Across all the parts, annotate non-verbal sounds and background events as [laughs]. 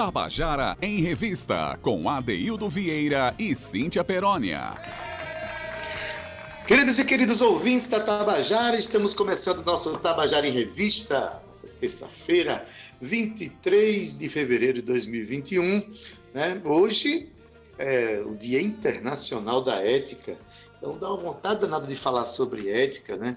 Tabajara em Revista, com Adeildo Vieira e Cíntia Perónia. Queridos e queridos ouvintes da Tabajara, estamos começando nosso Tabajara em Revista, terça-feira, 23 de fevereiro de 2021. Né? Hoje é o Dia Internacional da Ética, então dá uma vontade danada de falar sobre ética, né?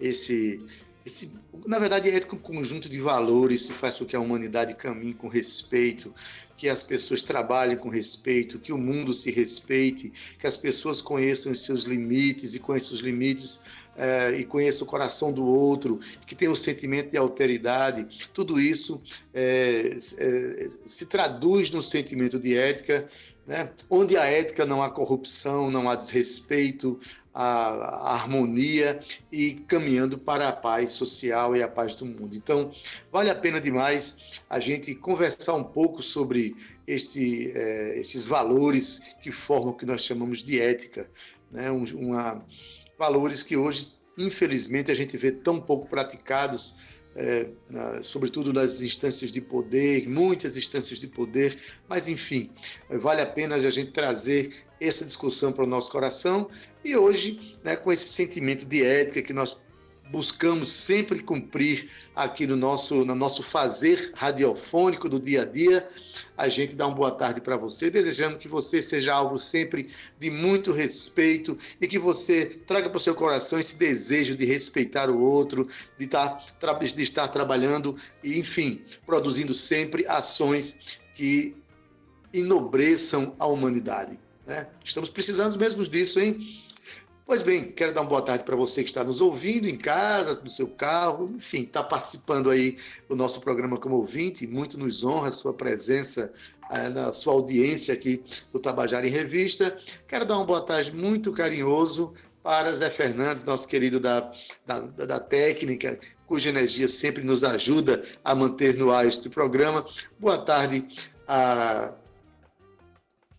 Esse esse, na verdade, é um conjunto de valores que faz com que a humanidade caminhe com respeito, que as pessoas trabalhem com respeito, que o mundo se respeite, que as pessoas conheçam os seus limites e conheçam os limites é, e conheçam o coração do outro, que tenham um sentimento de alteridade. Tudo isso é, é, se traduz no sentimento de ética, né? onde a ética não há corrupção, não há desrespeito, a, harmonia e caminhando para a paz social e a paz do mundo. Então, vale a pena demais a gente conversar um pouco sobre este, é, estes valores que formam o que nós chamamos de ética, né? Um, uma, valores que hoje, infelizmente, a gente vê tão pouco praticados é, na, sobretudo nas instâncias de poder, muitas instâncias de poder, mas enfim, vale a pena a gente trazer essa discussão para o nosso coração e hoje, né, com esse sentimento de ética que nós buscamos sempre cumprir aqui no nosso, no nosso fazer radiofônico do dia a dia. A gente dá uma boa tarde para você, desejando que você seja alvo sempre de muito respeito e que você traga para o seu coração esse desejo de respeitar o outro, de estar, tá, de estar trabalhando e, enfim, produzindo sempre ações que enobreçam a humanidade. Né? Estamos precisando mesmo disso, hein? Pois bem, quero dar uma boa tarde para você que está nos ouvindo em casa, no seu carro, enfim, está participando aí do nosso programa como ouvinte. Muito nos honra a sua presença, eh, na sua audiência aqui do Tabajara em Revista. Quero dar uma boa tarde muito carinhoso para Zé Fernandes, nosso querido da, da, da técnica, cuja energia sempre nos ajuda a manter no ar este programa. Boa tarde a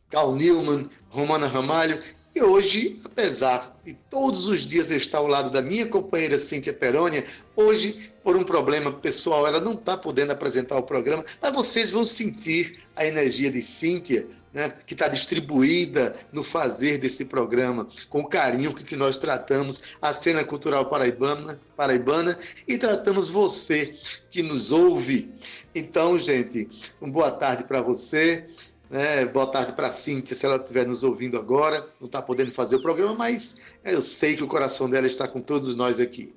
Cal Newman, Romana Ramalho e hoje, apesar de todos os dias estar ao lado da minha companheira Cíntia Perônia, hoje, por um problema pessoal, ela não está podendo apresentar o programa, mas vocês vão sentir a energia de Cíntia, né, que está distribuída no fazer desse programa, com o carinho que nós tratamos a cena cultural paraibana, paraibana e tratamos você que nos ouve. Então, gente, uma boa tarde para você. Né? Boa tarde para Cíntia, se ela estiver nos ouvindo agora. Não está podendo fazer o programa, mas eu sei que o coração dela está com todos nós aqui.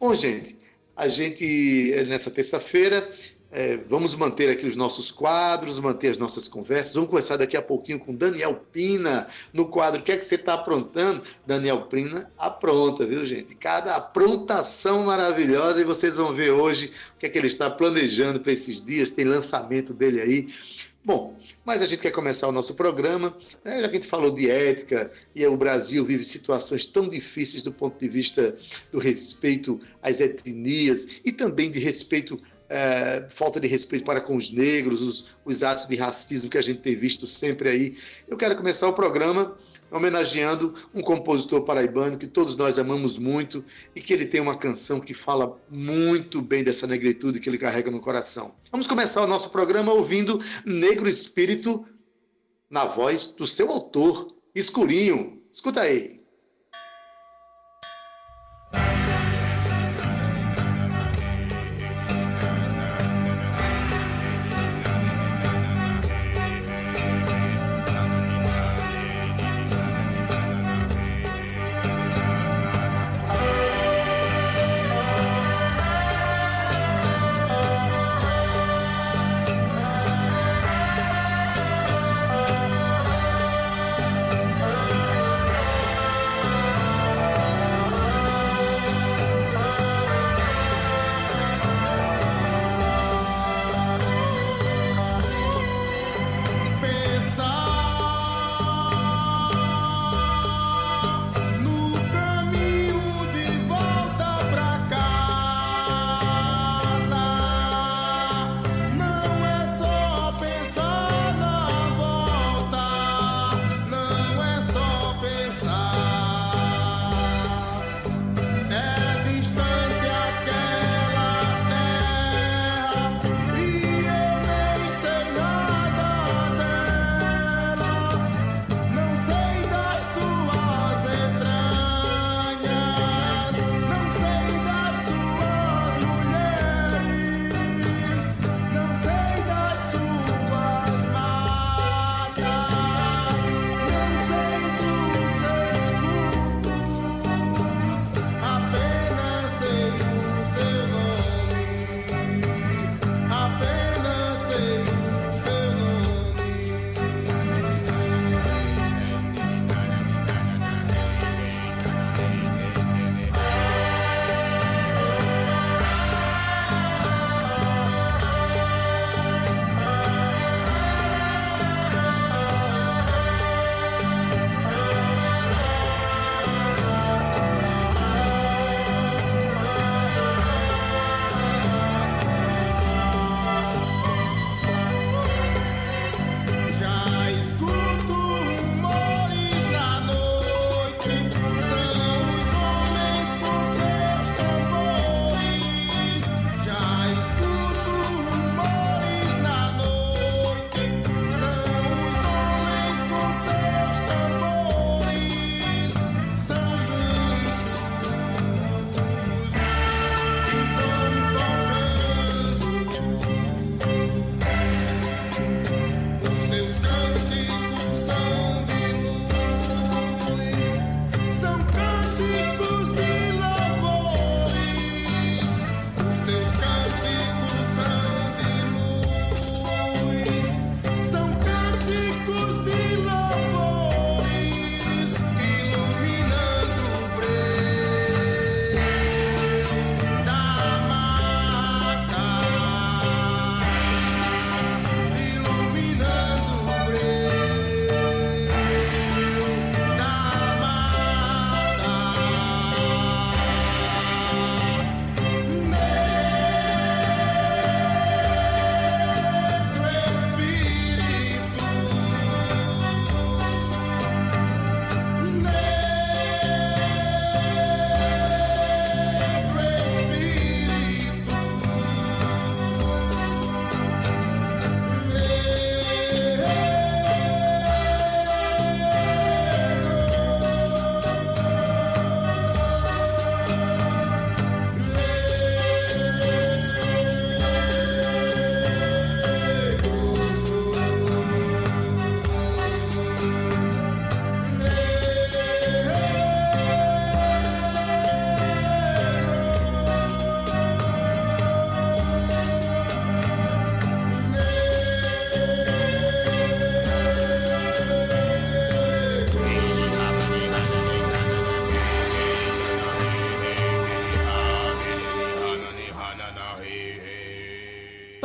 Bom, gente, a gente, nessa terça-feira, é, vamos manter aqui os nossos quadros, manter as nossas conversas. Vamos começar daqui a pouquinho com Daniel Pina no quadro O que é que você está aprontando? Daniel Pina apronta, viu, gente? Cada aprontação maravilhosa e vocês vão ver hoje o que é que ele está planejando para esses dias. Tem lançamento dele aí. Bom, mas a gente quer começar o nosso programa, né, já que a gente falou de ética e o Brasil vive situações tão difíceis do ponto de vista do respeito às etnias e também de respeito, é, falta de respeito para com os negros, os, os atos de racismo que a gente tem visto sempre aí. Eu quero começar o programa homenageando um compositor paraibano que todos nós amamos muito e que ele tem uma canção que fala muito bem dessa negritude que ele carrega no coração. Vamos começar o nosso programa ouvindo Negro Espírito na voz do seu autor, Escurinho. Escuta aí.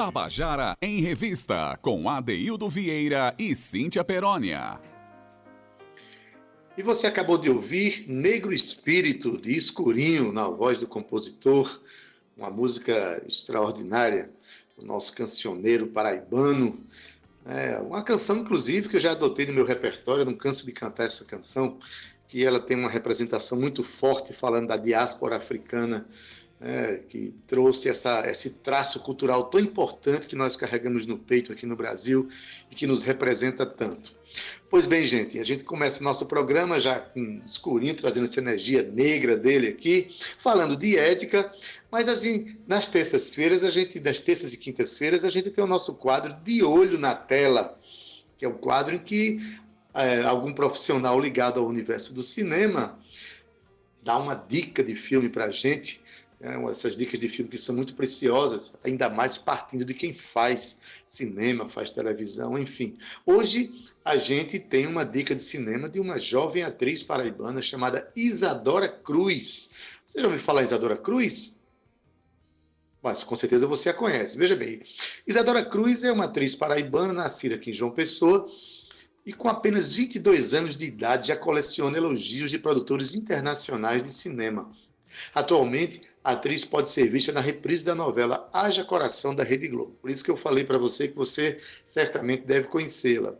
Tabajara em Revista, com Adeildo Vieira e Cíntia Perónia. E você acabou de ouvir Negro Espírito, de Escurinho, na voz do compositor, uma música extraordinária, o nosso cancioneiro paraibano. É uma canção, inclusive, que eu já adotei no meu repertório, não canso de cantar essa canção, que ela tem uma representação muito forte falando da diáspora africana é, que trouxe essa, esse traço cultural tão importante que nós carregamos no peito aqui no Brasil e que nos representa tanto. Pois bem, gente, a gente começa o nosso programa já com escurinho, trazendo essa energia negra dele aqui, falando de ética, mas assim, nas terças-feiras, a gente, nas terças e quintas-feiras, a gente tem o nosso quadro de olho na tela, que é o quadro em que é, algum profissional ligado ao universo do cinema dá uma dica de filme para a gente essas dicas de filme que são muito preciosas, ainda mais partindo de quem faz cinema, faz televisão, enfim. Hoje a gente tem uma dica de cinema de uma jovem atriz paraibana chamada Isadora Cruz. Você já ouviu falar Isadora Cruz? Mas com certeza você a conhece. Veja bem, Isadora Cruz é uma atriz paraibana nascida aqui em João Pessoa e com apenas 22 anos de idade já coleciona elogios de produtores internacionais de cinema. Atualmente, a atriz pode ser vista na reprise da novela Haja Coração da Rede Globo. Por isso que eu falei para você que você certamente deve conhecê-la.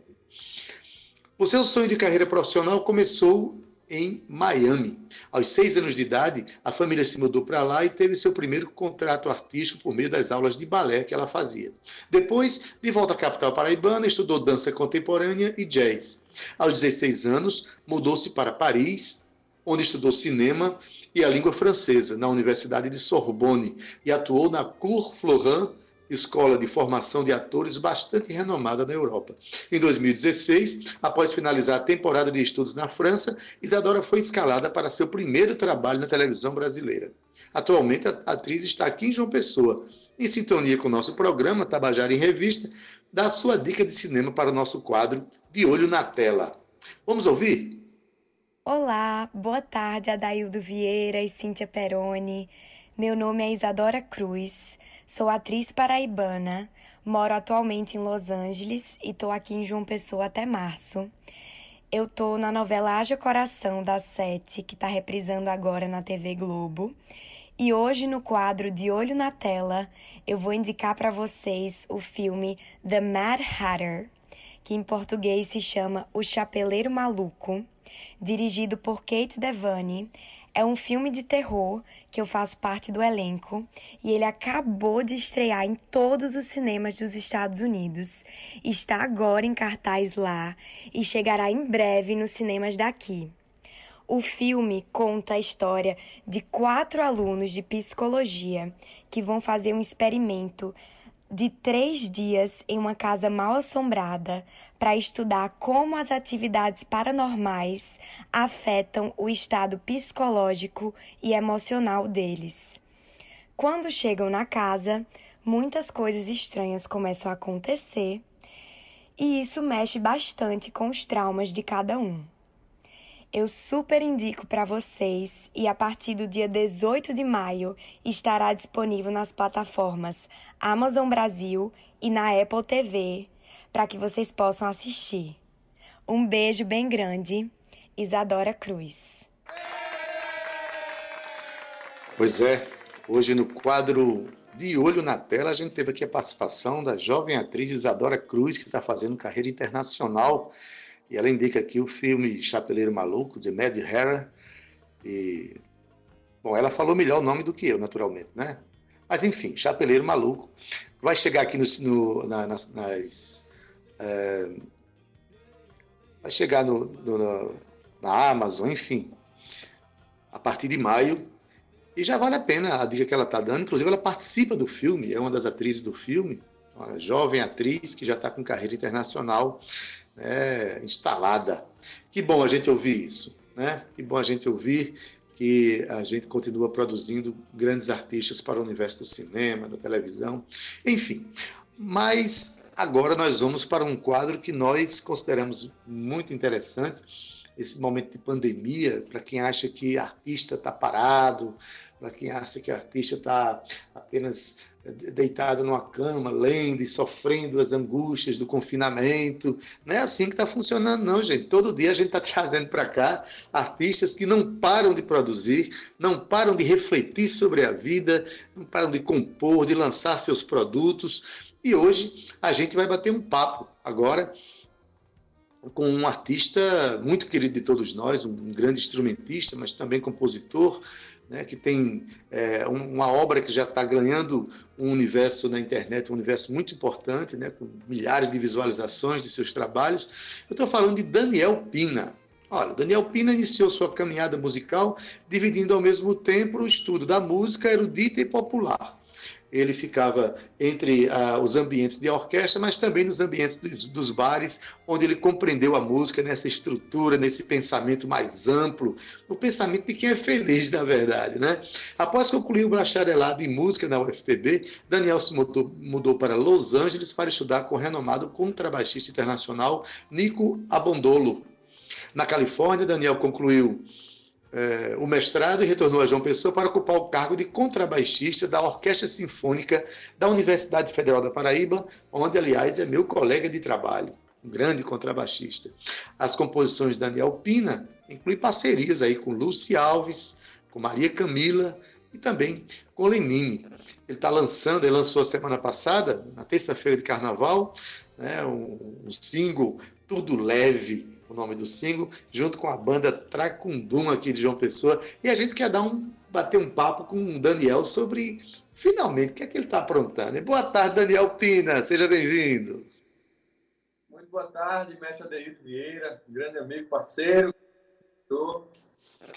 O seu sonho de carreira profissional começou em Miami. Aos seis anos de idade, a família se mudou para lá e teve seu primeiro contrato artístico por meio das aulas de balé que ela fazia. Depois, de volta à capital paraibana, estudou dança contemporânea e jazz. Aos 16 anos, mudou-se para Paris, onde estudou cinema e a língua francesa na Universidade de Sorbonne e atuou na Cour Florent, escola de formação de atores bastante renomada na Europa. Em 2016, após finalizar a temporada de estudos na França, Isadora foi escalada para seu primeiro trabalho na televisão brasileira. Atualmente, a atriz está aqui em João Pessoa, em sintonia com o nosso programa Tabajara em Revista, dá sua dica de cinema para o nosso quadro De Olho na Tela. Vamos ouvir? Olá, boa tarde, Adaildo Vieira e Cíntia Peroni. Meu nome é Isadora Cruz, sou atriz paraibana, moro atualmente em Los Angeles e tô aqui em João Pessoa até março. Eu tô na novela Haja Coração da Sete, que tá reprisando agora na TV Globo. E hoje no quadro De Olho na Tela, eu vou indicar para vocês o filme The Mad Hatter, que em português se chama O Chapeleiro Maluco dirigido por Kate Devane. É um filme de terror que eu faço parte do elenco e ele acabou de estrear em todos os cinemas dos Estados Unidos. Está agora em cartaz lá e chegará em breve nos cinemas daqui. O filme conta a história de quatro alunos de psicologia que vão fazer um experimento de três dias em uma casa mal assombrada para estudar como as atividades paranormais afetam o estado psicológico e emocional deles. Quando chegam na casa, muitas coisas estranhas começam a acontecer e isso mexe bastante com os traumas de cada um eu super indico para vocês e a partir do dia 18 de maio estará disponível nas plataformas Amazon Brasil e na Apple TV para que vocês possam assistir. Um beijo bem grande, Isadora Cruz. Pois é, hoje no quadro de Olho na Tela a gente teve aqui a participação da jovem atriz Isadora Cruz, que está fazendo carreira internacional e ela indica aqui o filme Chapeleiro Maluco, de Mad Hera. E, bom, ela falou melhor o nome do que eu, naturalmente, né? Mas, enfim, Chapeleiro Maluco. Vai chegar aqui no, no na, nas... nas é, vai chegar no, no, na Amazon, enfim, a partir de maio. E já vale a pena a dica que ela está dando. Inclusive, ela participa do filme, é uma das atrizes do filme, uma jovem atriz que já está com carreira internacional né, instalada. Que bom a gente ouvir isso, né? Que bom a gente ouvir que a gente continua produzindo grandes artistas para o universo do cinema, da televisão, enfim. Mas agora nós vamos para um quadro que nós consideramos muito interessante esse momento de pandemia, para quem acha que artista está parado, para quem acha que artista está apenas deitado numa cama, lendo e sofrendo as angústias do confinamento. Não é assim que está funcionando, não, gente. Todo dia a gente está [laughs] trazendo para cá artistas que não param de produzir, não param de refletir sobre a vida, não param de compor, de lançar seus produtos. E hoje a gente vai bater um papo agora com um artista muito querido de todos nós, um grande instrumentista, mas também compositor, né, que tem é, uma obra que já está ganhando um universo na internet, um universo muito importante, né, com milhares de visualizações de seus trabalhos. Eu estou falando de Daniel Pina. Olha, Daniel Pina iniciou sua caminhada musical dividindo ao mesmo tempo o estudo da música erudita e popular ele ficava entre ah, os ambientes de orquestra, mas também nos ambientes dos, dos, bares, onde ele compreendeu a música nessa estrutura, nesse pensamento mais amplo, no pensamento de quem é feliz, na verdade. Né? Após concluir o bacharelado em música na UFPB, Daniel se mudou, mudou para Los Angeles para estudar com o renomado contrabaixista internacional Nico Abondolo. Na Califórnia, Daniel concluiu é, o mestrado e retornou a João Pessoa para ocupar o cargo de contrabaixista da Orquestra Sinfônica da Universidade Federal da Paraíba, onde, aliás, é meu colega de trabalho, um grande contrabaixista. As composições de Daniel Pina incluem parcerias aí com Luci Alves, com Maria Camila e também com Lenine. Ele está lançando, ele lançou semana passada, na terça-feira de carnaval, né, um, um single Tudo Leve, o nome do single, junto com a banda Tracundum aqui de João Pessoa. E a gente quer dar um, bater um papo com o Daniel sobre, finalmente, o que é que ele está aprontando. boa tarde, Daniel Pina, seja bem-vindo. Muito boa tarde, mestre Adeildo Vieira, grande amigo, parceiro.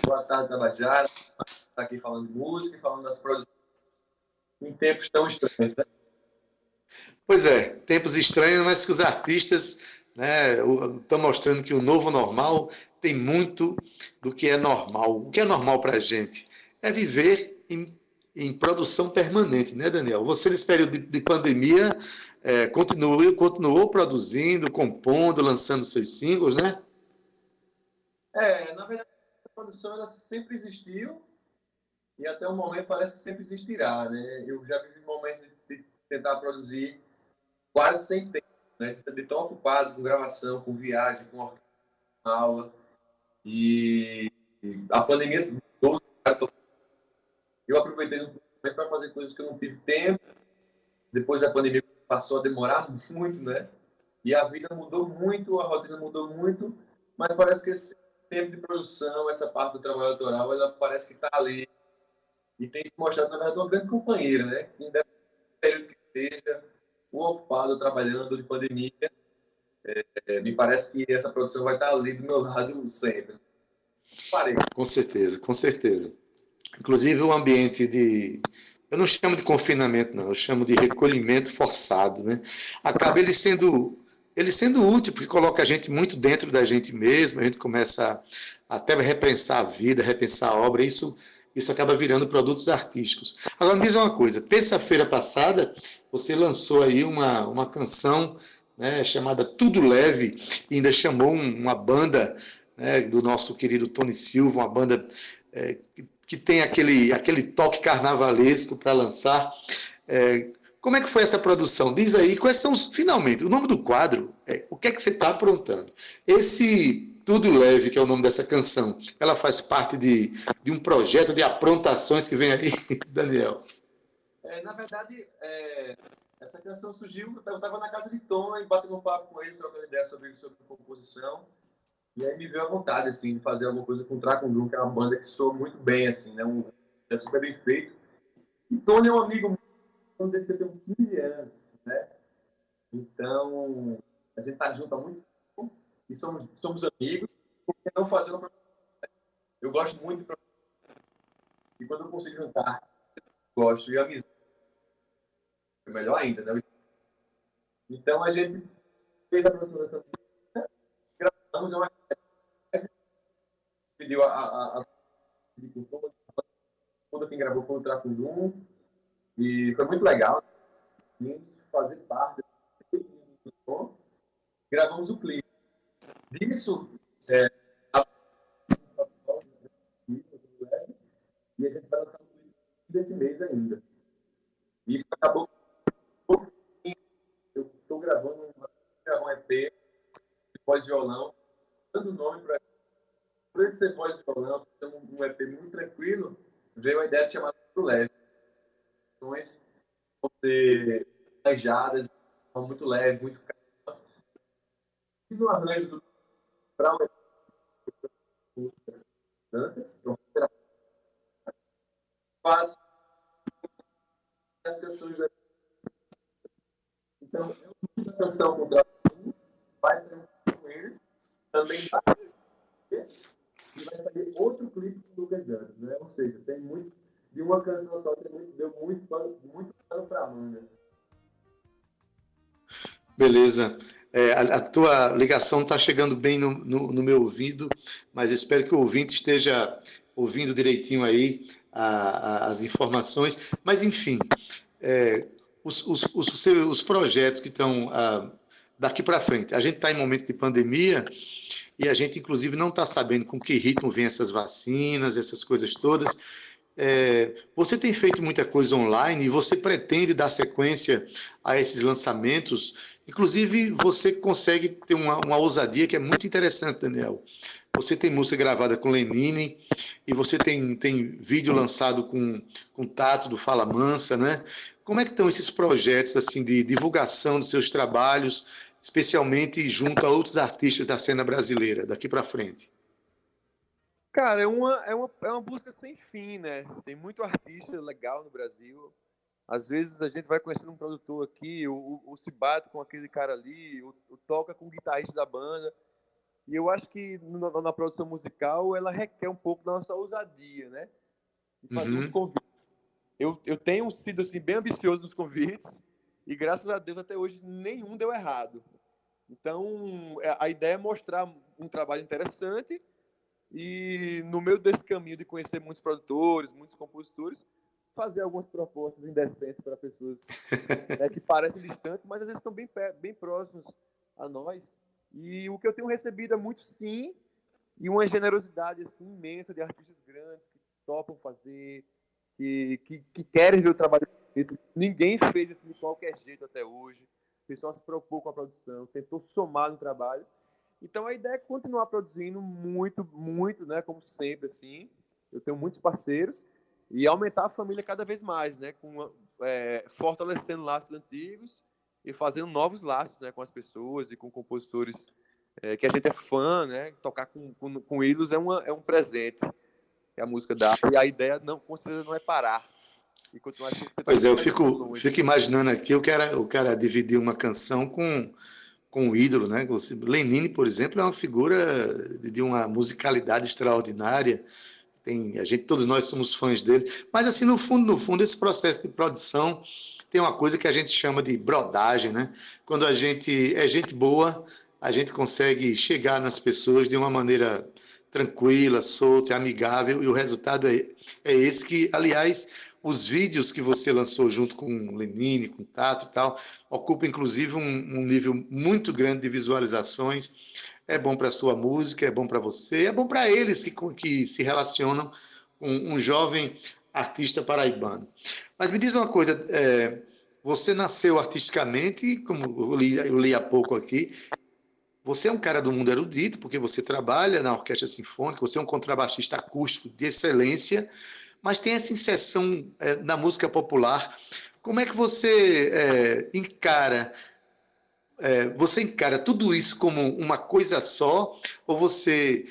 Boa tarde, Tabajara. Está aqui falando de música e falando das produções em tempos tão estranhos, né? Pois é, tempos estranhos, mas que os artistas né? Estão mostrando que o novo normal tem muito do que é normal. O que é normal para a gente é viver em, em, produção permanente, né, Daniel? Você, nesse período de, de pandemia, é, continuou, continuou produzindo, compondo, lançando seus singles, né? É, na verdade, a produção ela sempre existiu e até o momento parece que sempre existirá, né? Eu já vivi momentos de tentar produzir quase sem tempo né? De tão ocupado com gravação, com viagem, com aula. E a pandemia eu aproveitei um para fazer coisas que eu não tive tempo. Depois a pandemia passou a demorar [laughs] muito, né? E a vida mudou muito, a rotina mudou muito, mas parece que esse tempo de produção, essa parte do trabalho autoral, ela parece que está ali e tem se mostrado, na verdade, uma grande companheira, né? Independente do período que seja, ocupado trabalhando de pandemia. É, me parece que essa produção vai estar ali do meu lado sempre. Parei. Com certeza, com certeza. Inclusive o ambiente de. Eu não chamo de confinamento, não, eu chamo de recolhimento forçado, né? Acaba ele sendo ele sendo útil, porque coloca a gente muito dentro da gente mesmo, a gente começa a, até repensar a vida, repensar a obra, isso isso acaba virando produtos artísticos. Agora, me diz uma coisa: terça-feira passada, você lançou aí uma, uma canção né, chamada Tudo Leve, e ainda chamou um, uma banda né, do nosso querido Tony Silva, uma banda é, que, que, tem aquele, aquele toque carnavalesco para lançar. É, como é que foi essa produção? Diz aí, quais são os. Finalmente, o nome do quadro é O que é que você está aprontando? Esse tudo Leve, que é o nome dessa canção, ela faz parte de, de um projeto de aprontações que vem aí, [laughs] Daniel. É, na verdade, é, essa canção surgiu, eu estava na casa de Tom e batendo um papo com ele, trocando ideia sobre, sobre composição. E aí me veio a vontade, assim, de fazer alguma coisa com o Tracundum, que é uma banda que soa muito bem, assim, né? Um, é super bem feito. E Tony é um amigo meu desde que eu tenho 15 anos, né? Então, a gente tá junto há muito e somos, somos amigos, por que não fazer uma Eu gosto muito de E quando eu consigo juntar, gosto e amizade, é melhor ainda, né? Então a gente fez a dessa gravamos uma pediu a, a, a quando quem gravou foi o Tracundum e foi muito legal fazer parte do som. Gravamos o clipe Disso, é, a... e a gente vai lançar desse mês ainda. Isso acabou. Eu estou gravando um EP de pós-violão, dando nome para. Por ele ser pós-violão, um EP muito tranquilo, veio a ideia de chamar muito Leve. Ações vão ser planejadas, muito leve, muito calma. E no arranjo do para tantas, faço as canções da então, eu muita canção com o vai ser com eles, também vai e vai sair outro clipe do Lucas né? Ou seja, tem muito, de uma canção só, tem muito, deu muito pano, muito pano pra Amanda. Beleza. É, a, a, tua ligação está chegando bem no, no, no, meu ouvido, mas espero que o ouvinte esteja ouvindo direitinho aí a, a, as informações. Mas, enfim, é, os, os, os, os, projetos que estão ah, daqui para frente. A gente está em momento de pandemia e a gente, inclusive, não está sabendo com que ritmo vêm essas vacinas, essas coisas todas. É, você tem feito muita coisa online e você pretende dar sequência a esses lançamentos. Inclusive, você consegue ter uma, uma ousadia que é muito interessante, Daniel. Você tem música gravada com Lenine e você tem, tem vídeo lançado com, com Tato do Fala Mansa, né? Como é que estão esses projetos assim de divulgação dos seus trabalhos, especialmente junto a outros artistas da cena brasileira, daqui para frente? Cara, é uma, é, uma, é uma busca sem fim, né? Tem muito artista legal no Brasil. Às vezes a gente vai conhecendo um produtor aqui, o, o, se bate com aquele cara ali, o, o toca com o guitarrista da banda. E eu acho que na, na, produção musical ela requer um pouco da nossa ousadia, né? De fazer uhum. uns convites eu, eu tenho sido assim, bem ambicioso nos convites e graças a Deus até hoje nenhum deu errado. Então, é, a ideia é mostrar um trabalho interessante e no meio desse caminho de conhecer muitos produtores, muitos compositores, fazer algumas propostas indecentes para pessoas [laughs] né, que parecem distantes, mas às vezes estão bem, bem próximos a nós. E o que eu tenho recebido é muito sim e uma generosidade assim imensa de artistas grandes que topam fazer, que, que, que querem ver o trabalho feito. Ninguém fez isso de qualquer jeito até hoje. O pessoal se preocupou com a produção, tentou somar no trabalho. Então a ideia é continuar produzindo muito, muito, né? Como sempre, assim. Eu tenho muitos parceiros e aumentar a família cada vez mais, né? Com, é, fortalecendo laços antigos e fazendo novos laços, né? Com as pessoas e com compositores é, que a gente é fã, né? Tocar com, com, com ídolos é, uma, é um presente que a música dá. E a ideia, não, com certeza, não é parar. E continuar pois é, eu fico, fico imaginando aqui o cara, o cara dividir uma canção com, com um ídolo, né? Lenine, por exemplo, é uma figura de uma musicalidade extraordinária. Tem, a gente, todos nós somos fãs dele. Mas, assim, no fundo, no fundo, esse processo de produção tem uma coisa que a gente chama de brodagem, né? Quando a gente é gente boa, a gente consegue chegar nas pessoas de uma maneira tranquila, solta, amigável, e o resultado é, é esse que, aliás, os vídeos que você lançou junto com o Lenine, com o Tato e tal, ocupa inclusive um, um nível muito grande de visualizações. É bom para a sua música, é bom para você, é bom para eles que, que se relacionam com um jovem artista paraibano. Mas me diz uma coisa, é, você nasceu artisticamente, como eu li, eu li há pouco aqui, você é um cara do mundo erudito, porque você trabalha na orquestra sinfônica, você é um contrabaixista acústico de excelência, mas tem essa inserção é, na música popular. Como é que você é, encara? É, você encara tudo isso como uma coisa só, ou você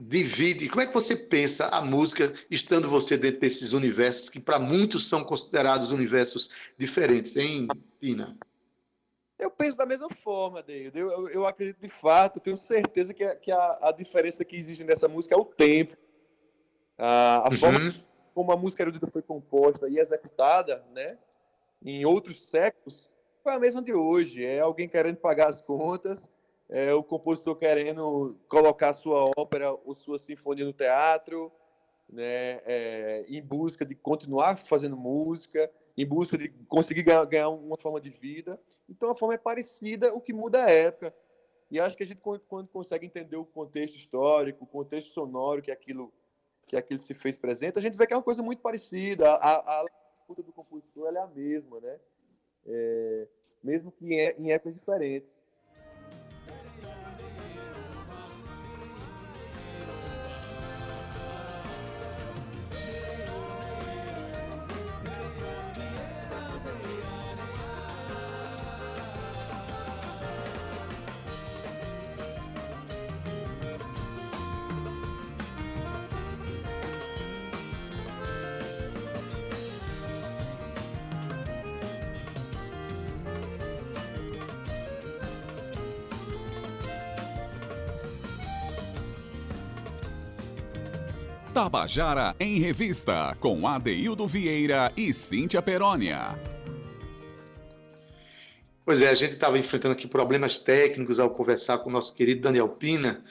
divide? Como é que você pensa a música estando você dentro desses universos que para muitos são considerados universos diferentes, hein, Pina? Eu penso da mesma forma, David. Eu, eu, eu, acredito de fato, tenho certeza que, a, que a, a, diferença que existe nessa música é o tempo. A, a uhum. forma como a música erudita foi composta e executada, né, em outros séculos, foi a mesma de hoje. É alguém querendo pagar as contas, é o compositor querendo colocar sua ópera ou sua sinfonia no teatro, né, é, em busca de continuar fazendo música em busca de conseguir ganhar, ganhar, uma forma de vida. Então a forma é parecida, o que muda é a época. E acho que a gente quando consegue entender o contexto histórico, o contexto sonoro que aquilo que aquilo se fez presente, a gente vê que é uma coisa muito parecida. A, a luta do compositor é a mesma, né? É, mesmo que em, em épocas diferentes. Tabajara em Revista, com Adeildo Vieira e Cíntia Perónia. Pois é, a gente estava enfrentando aqui problemas técnicos ao conversar com o nosso querido Daniel Pina,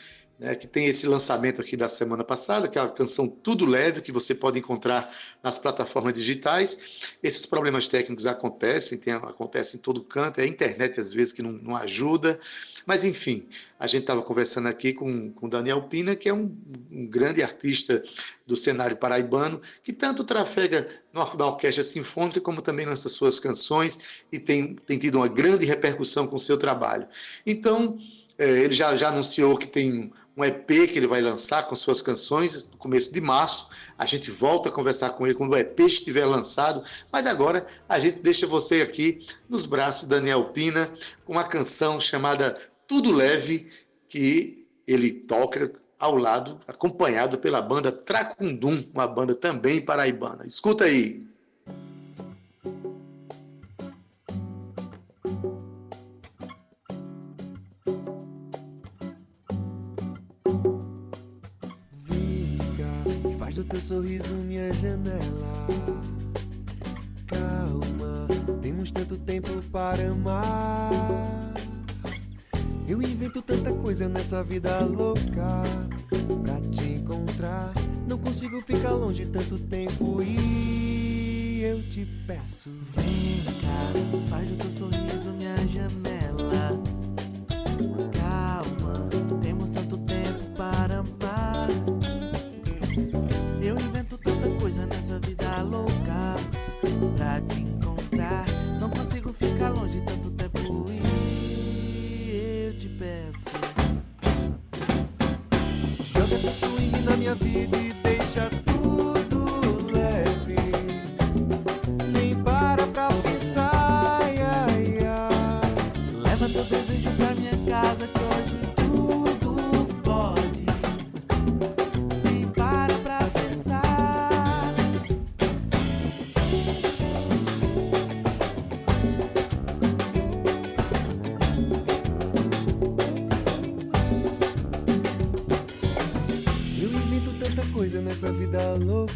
né, que tem esse lançamento aqui da semana passada, que é a canção Tudo Leve, que você pode encontrar nas plataformas digitais. Esses problemas técnicos acontecem, tem, acontecem em todo canto, é a internet às vezes que não, não ajuda, mas enfim, a gente estava conversando aqui com o Daniel Pina, que é um, um, grande artista do cenário paraibano, que tanto trafega na orquestra sinfônica, como também lança suas canções e tem, tem tido uma grande repercussão com o seu trabalho. Então, é, ele já, já anunciou que tem um EP que ele vai lançar com suas canções no começo de março. A gente volta a conversar com ele quando o EP estiver lançado, mas agora a gente deixa você aqui nos braços de Daniel Pina com uma canção chamada Tudo Leve, que ele toca ao lado, acompanhado pela banda Tracundum, uma banda também paraibana. Escuta aí. Sorriso minha janela. Calma, temos tanto tempo para amar. Eu invento tanta coisa nessa vida louca pra te encontrar. Não consigo ficar longe tanto tempo e eu te peço. Vem cá, faz o teu sorriso minha janela.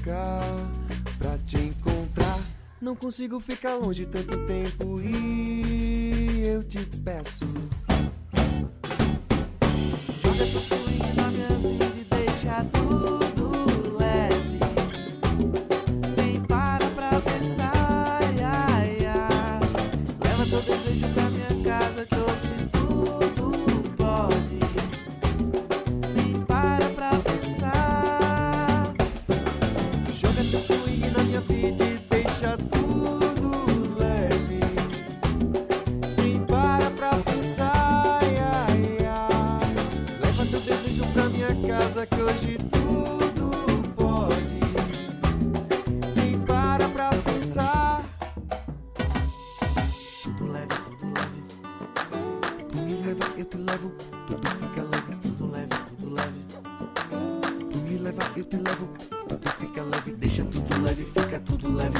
Louca pra te encontrar. Não consigo ficar longe tanto tempo e eu te peço. Leva, eu te levo, tudo fica leve. tudo leve, tudo leve. Tu me leva, eu te levo, tudo fica leve. Deixa tudo leve, fica tudo leve.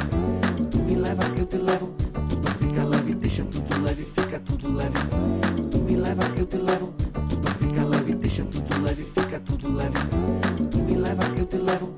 Tu me leva, eu te levo, tudo fica leve. Deixa tudo leve, fica tudo leve. Tu me leva, eu te levo, tudo fica leve. Deixa tudo leve, fica tudo leve. Tu me leva, eu te levo,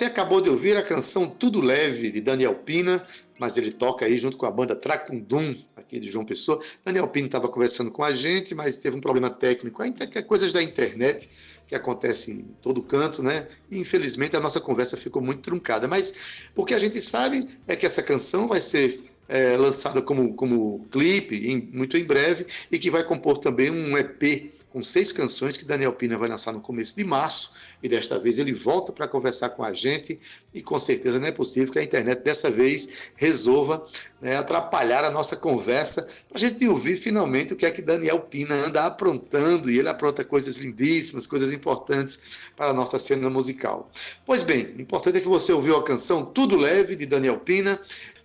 Você acabou de ouvir a canção Tudo Leve, de Daniel Pina, mas ele toca aí junto com a banda Tracundum, aqui de João Pessoa. Daniel Pina estava conversando com a gente, mas teve um problema técnico, é coisas da internet que acontecem em todo canto, né? E infelizmente a nossa conversa ficou muito truncada. Mas o que a gente sabe é que essa canção vai ser é, lançada como, como clipe em- muito em breve e que vai compor também um EP com seis canções que Daniel Pina vai lançar no começo de março. E desta vez ele volta para conversar com a gente. E com certeza não é possível que a internet dessa vez resolva né, atrapalhar a nossa conversa para a gente ouvir finalmente o que é que Daniel Pina anda aprontando. E ele apronta coisas lindíssimas, coisas importantes para a nossa cena musical. Pois bem, o importante é que você ouviu a canção Tudo Leve de Daniel Pina.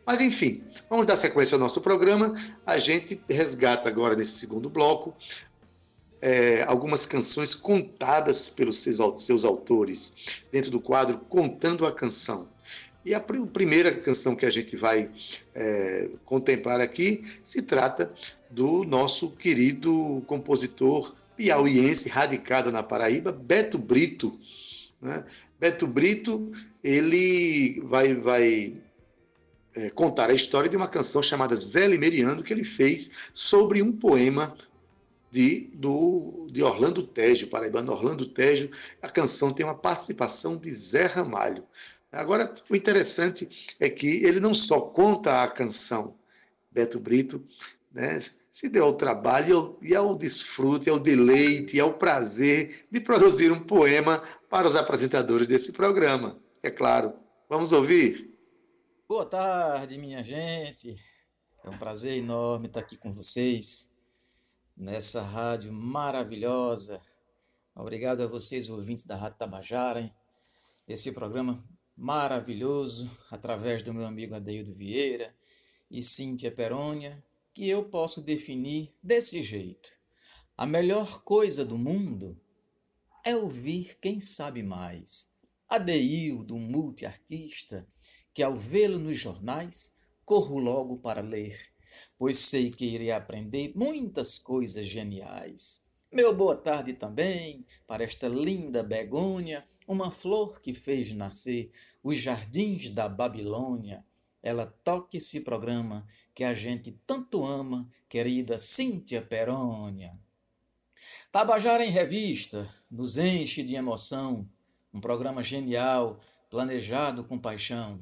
Mas enfim, vamos dar sequência ao nosso programa. A gente resgata agora nesse segundo bloco é, algumas canções contadas pelos seus, seus, autores, dentro do quadro Contando a Canção. E a pr primeira canção que a gente vai é, contemplar aqui se trata do nosso querido compositor piauiense, radicado na Paraíba, Beto Brito. Né? Beto Brito, ele vai, vai é, contar a história de uma canção chamada Zé Limeriano, que ele fez sobre um poema de, do, de Orlando Tejo, paraibano Orlando Tejo. A canção tem uma participação de Zé Ramalho. Agora, o interessante é que ele não só conta a canção, Beto Brito, né, se deu ao trabalho e ao desfrute, ao deleite, ao prazer de produzir um poema para os apresentadores desse programa. É claro. Vamos ouvir? Boa tarde, minha gente. É um prazer enorme estar aqui com vocês nessa rádio maravilhosa. Obrigado a vocês, ouvintes da Rádio Tabajara, esse programa maravilhoso, através do meu amigo Adeildo Vieira e Cíntia Perônia, que eu posso definir desse jeito. A melhor coisa do mundo é ouvir quem sabe mais. Adeildo, multiartista, que ao vê-lo nos jornais, corro logo para ler pois sei que irei aprender muitas coisas geniais. Meu boa tarde também para esta linda begônia, uma flor que fez nascer os jardins da Babilônia. Ela toca esse programa que a gente tanto ama, querida Cíntia Perônia. Tabajara em Revista nos enche de emoção, um programa genial, planejado com paixão.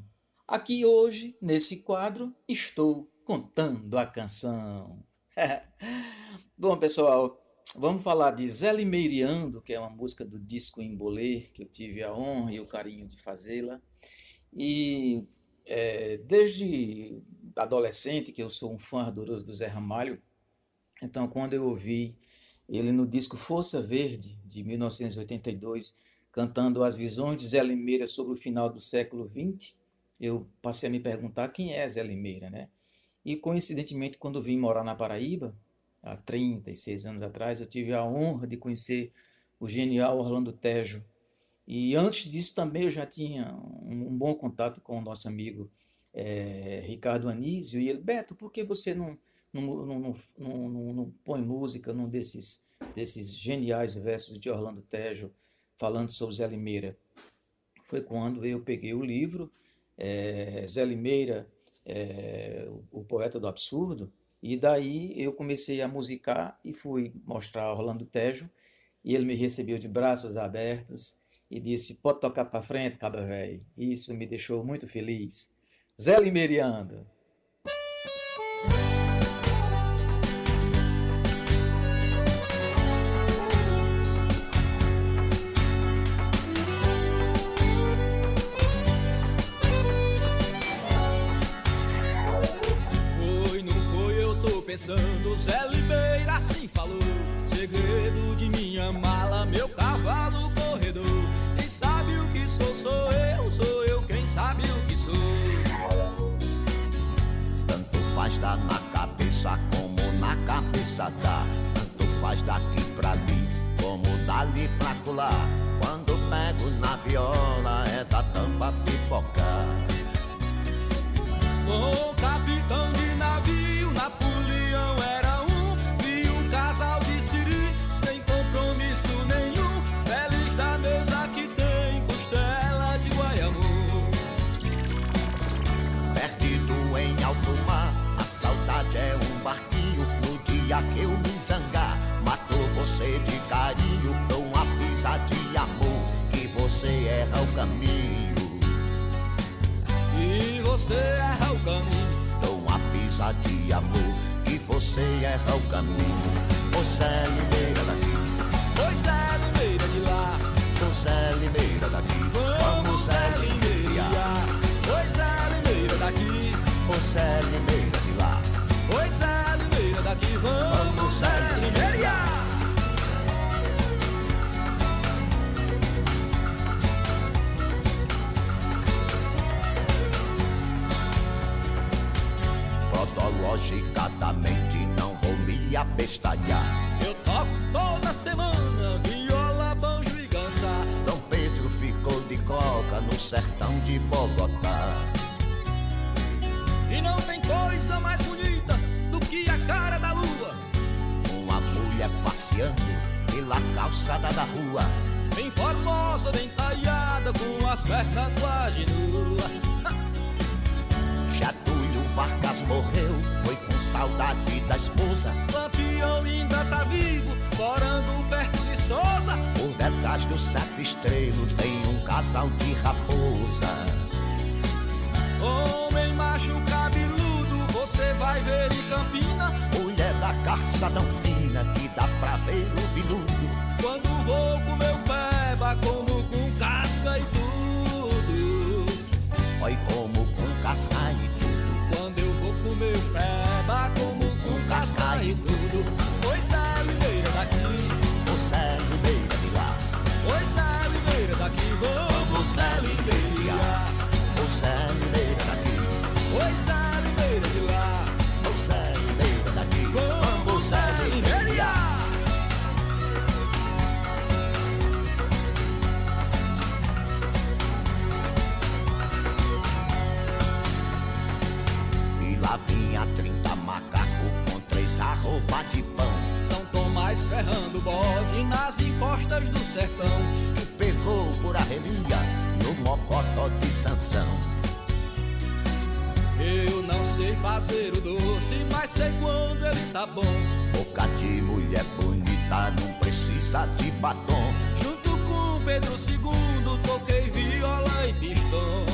Aqui hoje, nesse quadro, estou contando a canção. [laughs] Bom, pessoal, vamos falar de Zé Limeiriando, que é uma música do disco Embolê, que eu tive a honra e o carinho de fazê-la. E é, desde adolescente, que eu sou um fã ardoroso do Zé Ramalho, então quando eu ouvi ele no disco Força Verde, de 1982, cantando as visões de Zé Limeira sobre o final do século XX, eu passei a me perguntar quem é Zé Limeira, né? E coincidentemente, quando vim morar na Paraíba, há 36 anos atrás, eu tive a honra de conhecer o genial Orlando Tejo. E antes disso também eu já tinha um, bom contato com o nosso amigo é, Ricardo Anísio. E ele, Beto, por que você não, não, não, não, não põe música num desses, desses geniais versos de Orlando Tejo falando sobre Zé Limeira? Foi quando eu peguei o livro é, Zé Limeira é, o poeta do absurdo, e daí eu comecei a musicar e fui mostrar a Orlando Tejo, e ele me recebeu de braços abertos e disse: Pode tocar para frente, cabra velho. Isso me deixou muito feliz. Zé Limeriando. Pensando, Zé Limeira assim falou. Segredo de minha mala, meu cavalo corredor. Quem sabe o que sou, sou eu, sou eu quem sabe o que sou. Tanto faz dar na cabeça como na cabeça dá. Tanto faz daqui pra ali como dali pra colar. Quando pego na viola é da tampa pipocar. Oh, você de carinho, dou uma pisa de amor, que você erra o caminho. E você erra o caminho, dou uma pisa de amor, que você erra o caminho. Você é Limeira daqui, você é Limeira de lá, você é Limeira daqui, vamos é Limeira, você é Limeira é, daqui, você é Limeira de lá, Pois é Limeira daqui, vamos é Limeira. Crodologicamente não vou me apestalhar. Eu toco toda semana viola, banjo e ganza. Dom Pedro ficou de coca no sertão de Bogotá. E não tem coisa mais bonita do que a cara da lua. Uma mulher passeando pela calçada da rua. Bem formosa, bem talhada, com as pernas quase nuas. Vargas morreu, foi com saudade da esposa. Lampião ainda tá vivo, morando perto de Souza. Por detrás dos sete estrelos tem um casal de raposas. Homem macho cabeludo, você vai ver em Campina. Mulher da carça tão fina que dá pra ver o viludo. Quando vou com meu peba, como com casca e tudo. Oi, como com casca e tudo. Meu peba, como com casca e tudo. Pois é, Limeira daqui, Você é Limeira de lá, pois é, Limeira daqui, vamos é Limeira. você é Ferrando bode nas encostas do sertão. E pegou por arrelia no mocotó de Sansão. Eu não sei fazer o doce, mas sei quando ele tá bom. Boca de mulher bonita não precisa de batom. Junto com Pedro II, toquei viola e pistão.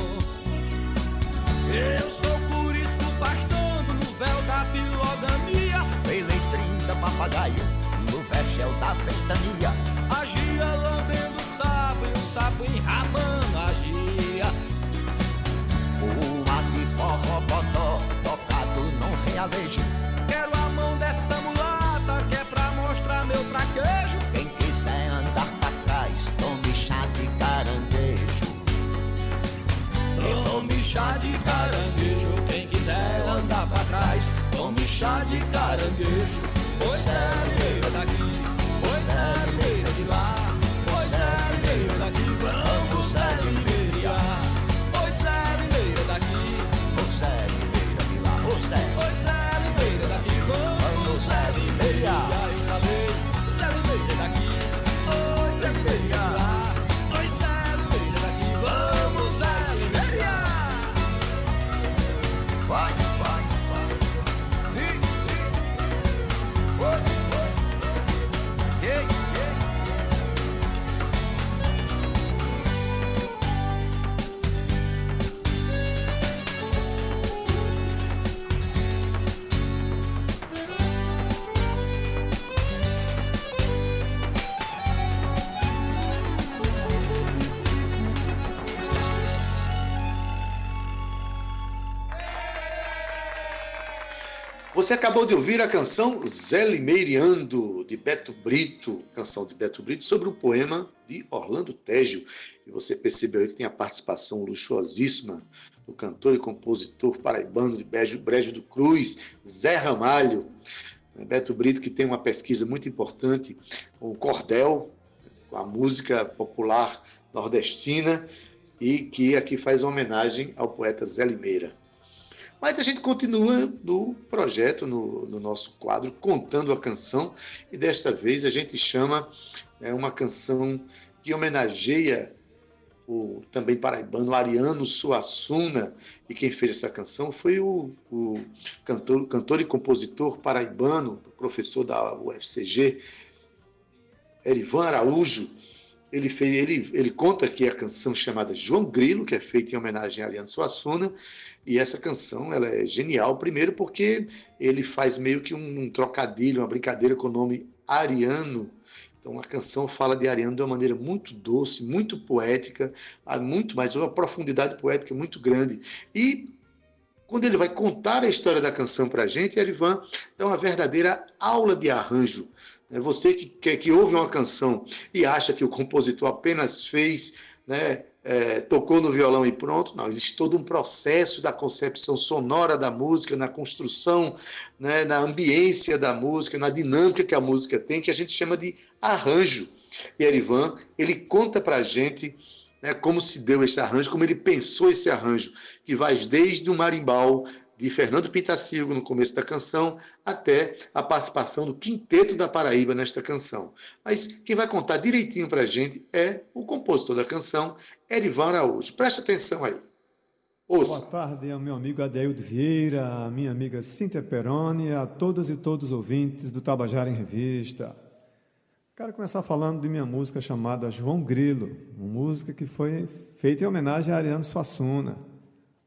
Eu sou curisco pastando no véu da pilogamia. Pelei 30 papagaio vergel da ventania. Agia lambendo o sapo e o sapo enrabando a gia. Uma de forró botó, tocado num realejo. Quero a mão dessa mulata que é pra mostrar meu traquejo. Quem quiser andar pra trás, tome chá de caranguejo. Tome chá de caranguejo, quem quiser andar pra trás, tome chá de caranguejo. Pois é, Limeira daqui, pois é, Você acabou de ouvir a canção Zé Limeiriando, de Beto Brito, canção de Beto Brito, sobre o poema de Orlando Tejo. E você percebeu aí que tem a participação luxuosíssima do cantor e compositor paraibano de Brejo, Brejo do Cruz, Zé Ramalho. Beto Brito, que tem uma pesquisa muito importante com o cordel, com a música popular nordestina, e que aqui faz uma homenagem ao poeta Zé Limeira. Mas a gente continua no projeto, no, no, nosso quadro, contando a canção, e desta vez a gente chama é, uma canção que homenageia o também paraibano Ariano Suassuna, e quem fez essa canção foi o, o cantor, cantor e compositor paraibano, professor da UFCG, Erivan Araújo, ele, fez, ele, ele conta que a canção chamada João Grilo, que é feita em homenagem a Ariano Suassuna, e essa canção ela é genial, primeiro porque ele faz meio que um, um trocadilho, uma brincadeira com o nome Ariano. Então a canção fala de Ariano de uma maneira muito doce, muito poética, muito mais uma profundidade poética muito grande. E quando ele vai contar a história da canção para a gente, Erivan dá uma verdadeira aula de arranjo. É Você que, que, que ouve uma canção e acha que o compositor apenas fez, né, é, tocou no violão e pronto. Não, existe todo um processo da concepção sonora da música, na construção, né, na ambiência da música, na dinâmica que a música tem, que a gente chama de arranjo. E Erivan, ele conta para a gente né, como se deu esse arranjo, como ele pensou esse arranjo, que vai desde o marimbau de Fernando Pintacilgo no começo da canção até a participação do Quinteto da Paraíba nesta canção. Mas quem vai contar direitinho para a gente é o compositor da canção, Erivan Araújo. Preste atenção aí. Ouça. Boa tarde ao meu amigo Adeildo Vieira, à minha amiga Cíntia Peroni, a todas e todos os ouvintes do Tabajara em Revista. Quero começar falando de minha música chamada João Grilo, uma música que foi feita em homenagem a Ariano Suassuna.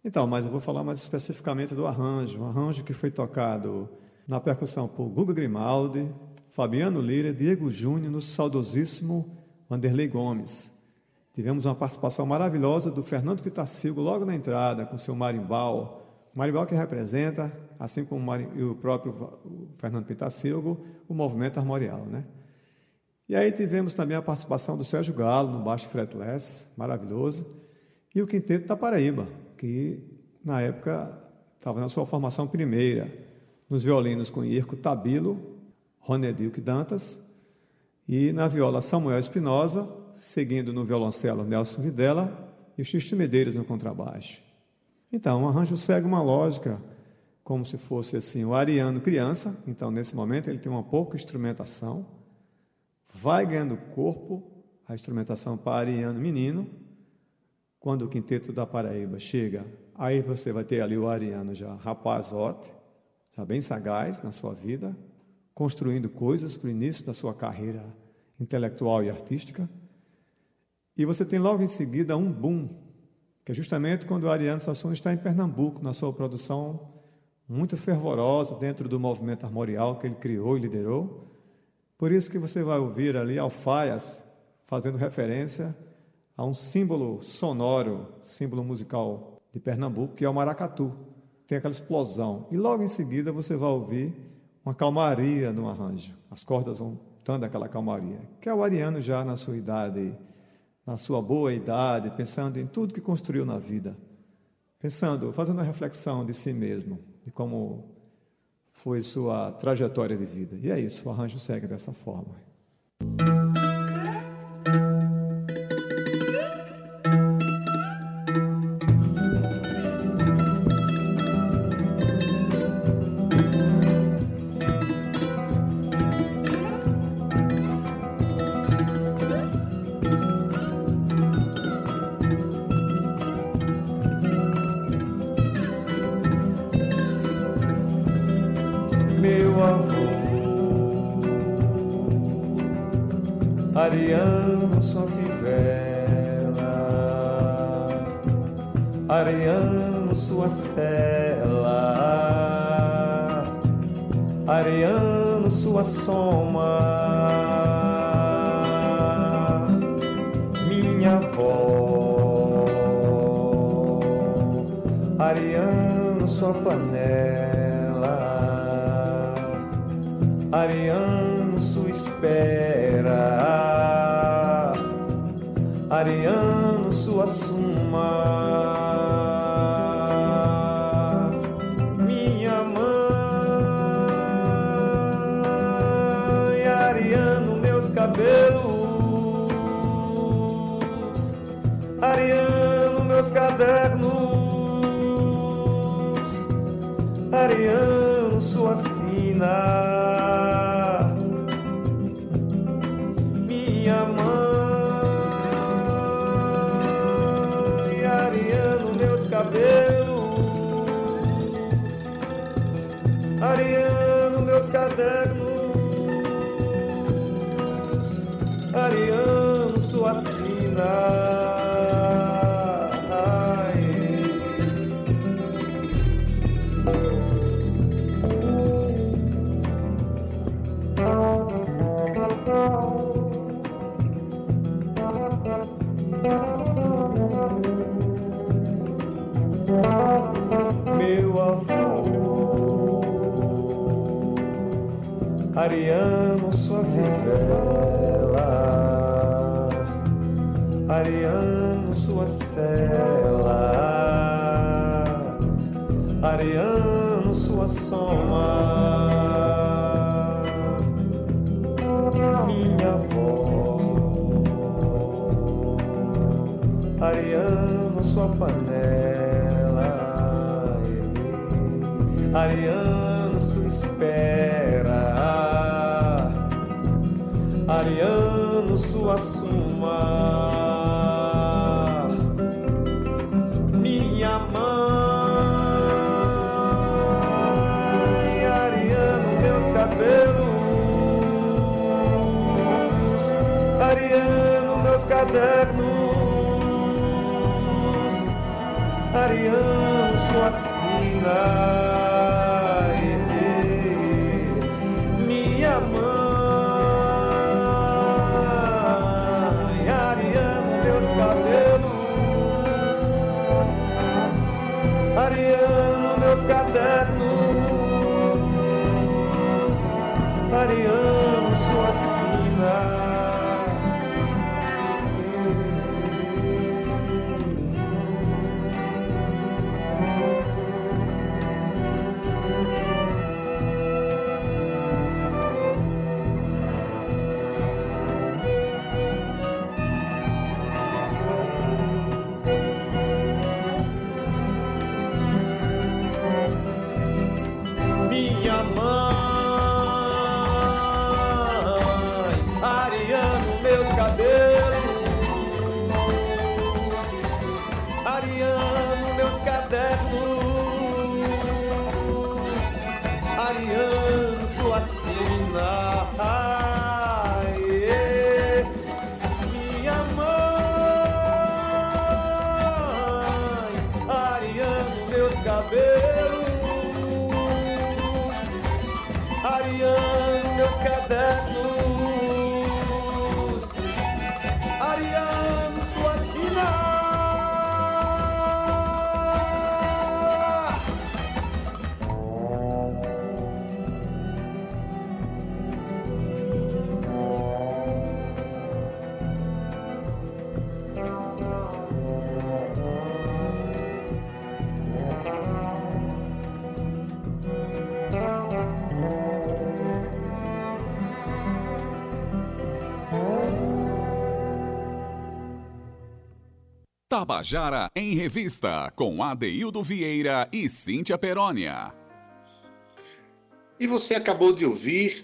Então, mas eu vou falar mais especificamente do arranjo, um arranjo que foi tocado na percussão por Guga Grimaldi, Fabiano Lira, Diego Júnior, no saudosíssimo Vanderlei Gomes. Tivemos uma participação maravilhosa do Fernando Pitacilgo logo na entrada, com seu marimbau. O marimbau que representa, assim como o próprio Fernando Pitacilgo, o movimento armorial, né? E aí tivemos também a participação do Sérgio Galo no baixo fretless, maravilhoso, e o Quinteto da Paraíba, que na época estava na sua formação primeira, nos violinos com Irco Tabilo, Ronedilque Dantas, e na viola Samuel Espinosa, seguindo no violoncelo Nelson Videla e o Xixi Medeiros no contrabaixo. Então, o arranjo segue uma lógica como se fosse assim, o ariano criança, então nesse momento ele tem uma pouca instrumentação, vai ganhando corpo a instrumentação para ariano menino, quando o quinteto da Paraíba chega, aí você vai ter ali o Ariano já rapazote, já bem sagaz na sua vida, construindo coisas para o início da sua carreira intelectual e artística. E você tem logo em seguida um boom, que é justamente quando o Ariano Sassuna está em Pernambuco, na sua produção muito fervorosa dentro do movimento armorial que ele criou e liderou. Por isso que você vai ouvir ali alfaias fazendo referência a um símbolo sonoro, símbolo musical de Pernambuco, que é o maracatu. Tem aquela explosão. E logo em seguida você vai ouvir uma calmaria no arranjo. As cordas vão dando aquela calmaria. Que é o ariano já na sua idade, na sua boa idade, pensando em tudo que construiu na vida. Pensando, fazendo a reflexão de si mesmo, de como foi sua trajetória de vida. E é isso, o arranjo segue dessa forma. Ariano, cadernos, Ariano, sua sina. Tabajara em Revista, com Adeildo Vieira e Cíntia Perónia. E você acabou de ouvir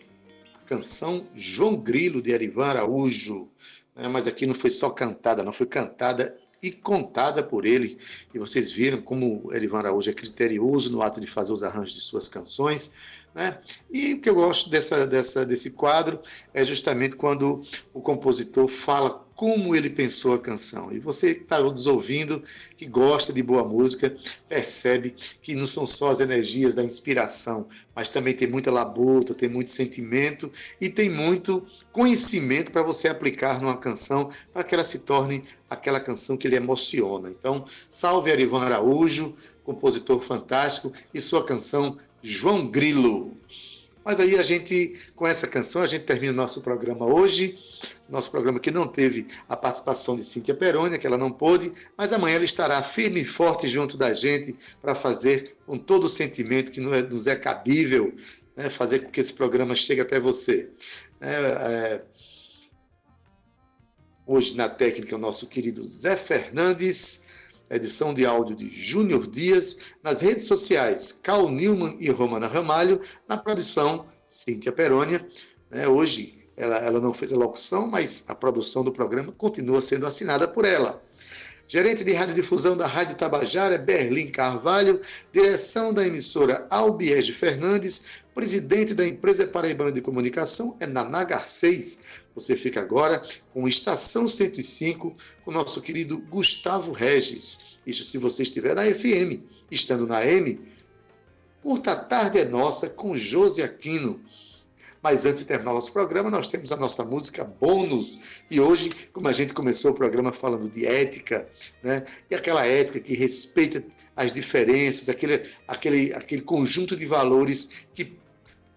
a canção João Grilo, de Erivan Araújo. né? Mas aqui não foi só cantada, não foi cantada e contada por ele. E vocês viram como Erivan Araújo é criterioso no ato de fazer os arranjos de suas canções. Né? E o que eu gosto dessa, dessa, desse quadro é justamente quando o compositor fala como ele pensou a canção. E você que está nos ouvindo, que gosta de boa música, percebe que não são só as energias da inspiração, mas também tem muita labuta, tem muito sentimento e tem muito conhecimento para você aplicar numa canção, para que ela se torne aquela canção que lhe emociona. Então, salve Arivan Araújo, compositor fantástico, e sua canção João Grilo. Mas aí a gente, com essa canção, a gente termina o nosso programa hoje. Nosso programa que não teve a participação de Cíntia Perônia, que ela não pôde, mas amanhã ela estará firme e forte junto da gente para fazer com todo o sentimento que é, nos é cabível, né, fazer com que esse programa chegue até você. É, é, hoje na técnica o nosso querido Zé Fernandes, edição de áudio de Júnior Dias, nas redes sociais Cal Newman e Romana Ramalho, na produção Cíntia Perônia. Né, hoje ela, ela não fez a locução, mas a produção do programa continua sendo assinada por ela. Gerente de radiodifusão da Rádio Tabajara Berlim Carvalho, direção da emissora Albiege Fernandes, presidente da empresa paraibana de comunicação é Naná Garcês. Você fica agora com Estação 105, com nosso querido Gustavo Regis. Isso se você estiver na FM. Estando na M, curta tarde é nossa com Josi Aquino. Mas antes de terminar nosso programa, nós temos a nossa música bônus. E hoje, como a gente começou o programa falando de ética, né? E aquela ética que respeita as diferenças, aquele, aquele, aquele conjunto de valores que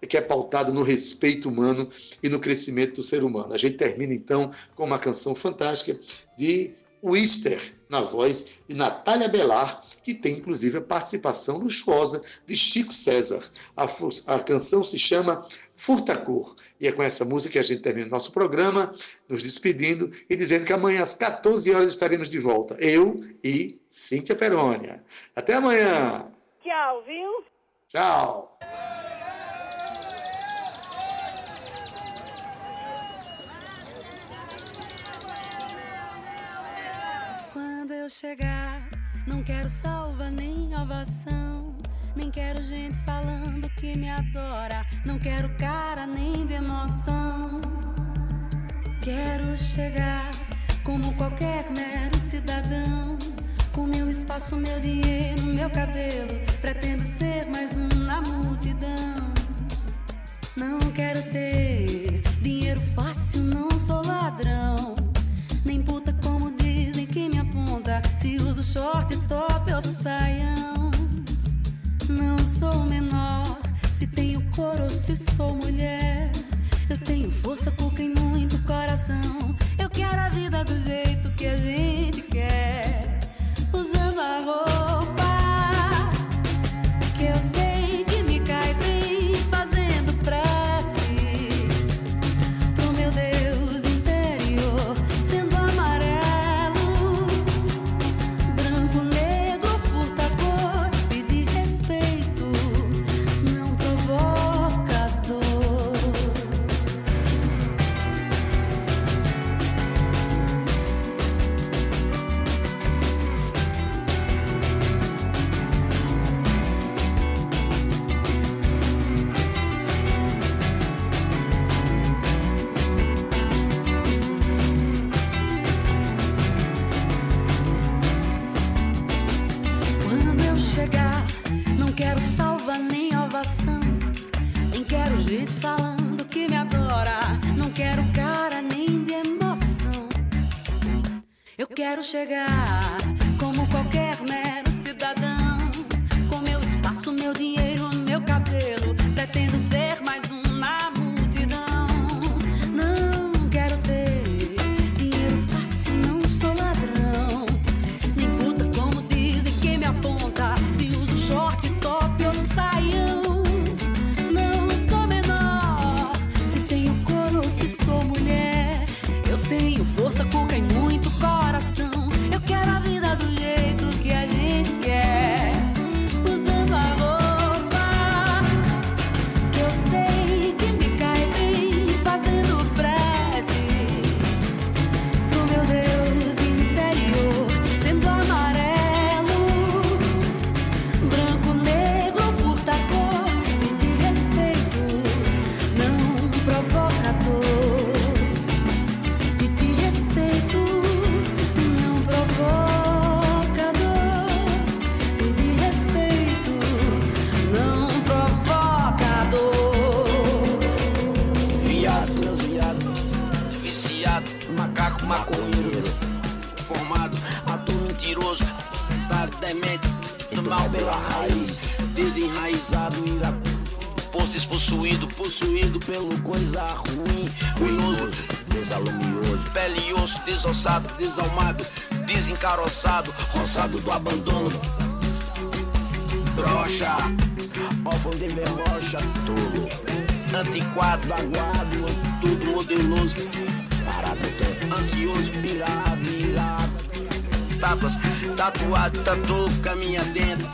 que é pautada no respeito humano e no crescimento do ser humano. A gente termina então com uma canção fantástica de Wister, na voz de Natália Belar, que tem inclusive a participação luxuosa de Chico César. A, a canção se chama Furtacor. E é com essa música que a gente termina o nosso programa, nos despedindo e dizendo que amanhã às 14 horas estaremos de volta. Eu e Cíntia Perônia. Até amanhã. Tchau, viu? Tchau. Quando eu chegar, não quero salva nem ovação. Nem quero gente falando que me adora. Não quero cara nem de emoção. Quero chegar como qualquer mero cidadão. Com meu espaço, meu dinheiro, meu cabelo. Pretendo ser mais um na multidão. Não quero ter dinheiro fácil, não sou ladrão. Nem puta como dizem que me aponta. Se uso short, top ou saião. Não sou menor, se tenho cor ou se sou mulher. Eu tenho força, cuca e muito coração. Eu quero a vida do jeito que a gente quer. Usando a roupa chegar como qualquer mero cidadão. Com meu espaço, meu dinheiro, meu cabelo. Pretendo ser desencaroçado, roçado do abandono, brocha, órfão de verbocha, tolo, antiquado, vaguado, tudo modeloso, parado ansioso, pirado, irado, tátuas, tatuado, tatu, caminha dentro,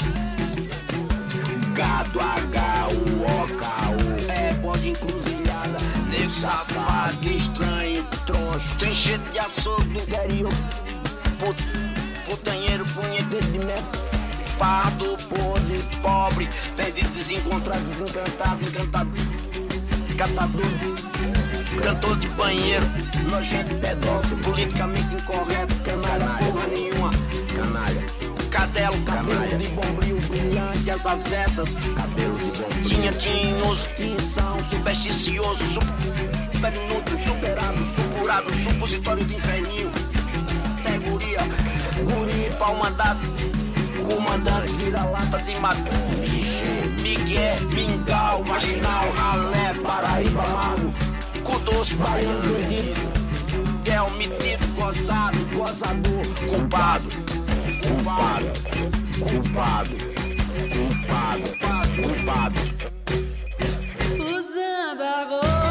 gado, H, U, O, K, U, é pode encruzilhada, nego safado, estranho, troncho, tem cheiro de açougue do interior, put, putanheiro, punheteiro de merda, pardo, podre, pobre, perdido, desencontrado, desencantado, encantado, catador, cantor de banheiro, nojento, pedófilo, politicamente incorreto, canalha, porra nenhuma, canalha, cadelo, cabelo de bombril brilhante, as avessas, cabelo de bombril, tinha, tinhoso, tinção, supersticioso, super inútil, superado, supurado, supositório de inferninho, categoria, Guri pau mandado, comandante vira-lata de mato, Vixe, Miguel, Mingau, Marginal, ralé, Paraíba, Mago, Cudoço, Baiano, Verdito, Del, é Metido, Gozado, Gozador, Culpado, Culpado, Culpado, Culpado, Culpado. culpado. Usando a roupa.